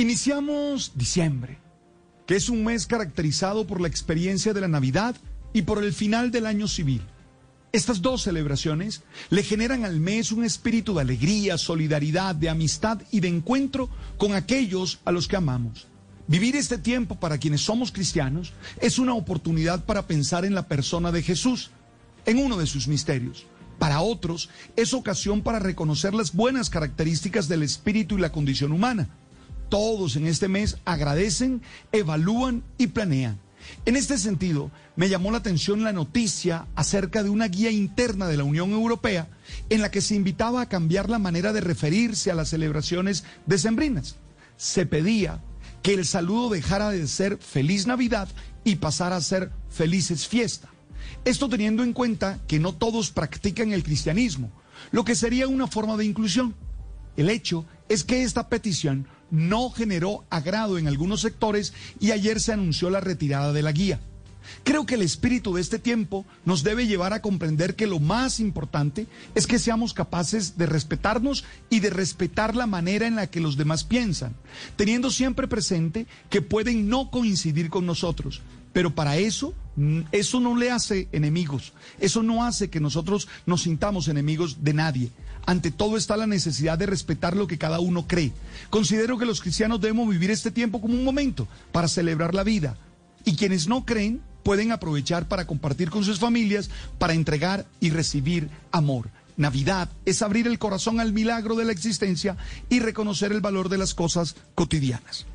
Iniciamos diciembre, que es un mes caracterizado por la experiencia de la Navidad y por el final del año civil. Estas dos celebraciones le generan al mes un espíritu de alegría, solidaridad, de amistad y de encuentro con aquellos a los que amamos. Vivir este tiempo para quienes somos cristianos es una oportunidad para pensar en la persona de Jesús, en uno de sus misterios. Para otros es ocasión para reconocer las buenas características del espíritu y la condición humana todos en este mes agradecen, evalúan y planean. En este sentido, me llamó la atención la noticia acerca de una guía interna de la Unión Europea en la que se invitaba a cambiar la manera de referirse a las celebraciones decembrinas. Se pedía que el saludo dejara de ser feliz Navidad y pasara a ser felices fiesta. Esto teniendo en cuenta que no todos practican el cristianismo, lo que sería una forma de inclusión. El hecho es que esta petición no generó agrado en algunos sectores y ayer se anunció la retirada de la guía. Creo que el espíritu de este tiempo nos debe llevar a comprender que lo más importante es que seamos capaces de respetarnos y de respetar la manera en la que los demás piensan, teniendo siempre presente que pueden no coincidir con nosotros, pero para eso, eso no le hace enemigos, eso no hace que nosotros nos sintamos enemigos de nadie. Ante todo está la necesidad de respetar lo que cada uno cree. Considero que los cristianos debemos vivir este tiempo como un momento para celebrar la vida. Y quienes no creen pueden aprovechar para compartir con sus familias, para entregar y recibir amor. Navidad es abrir el corazón al milagro de la existencia y reconocer el valor de las cosas cotidianas.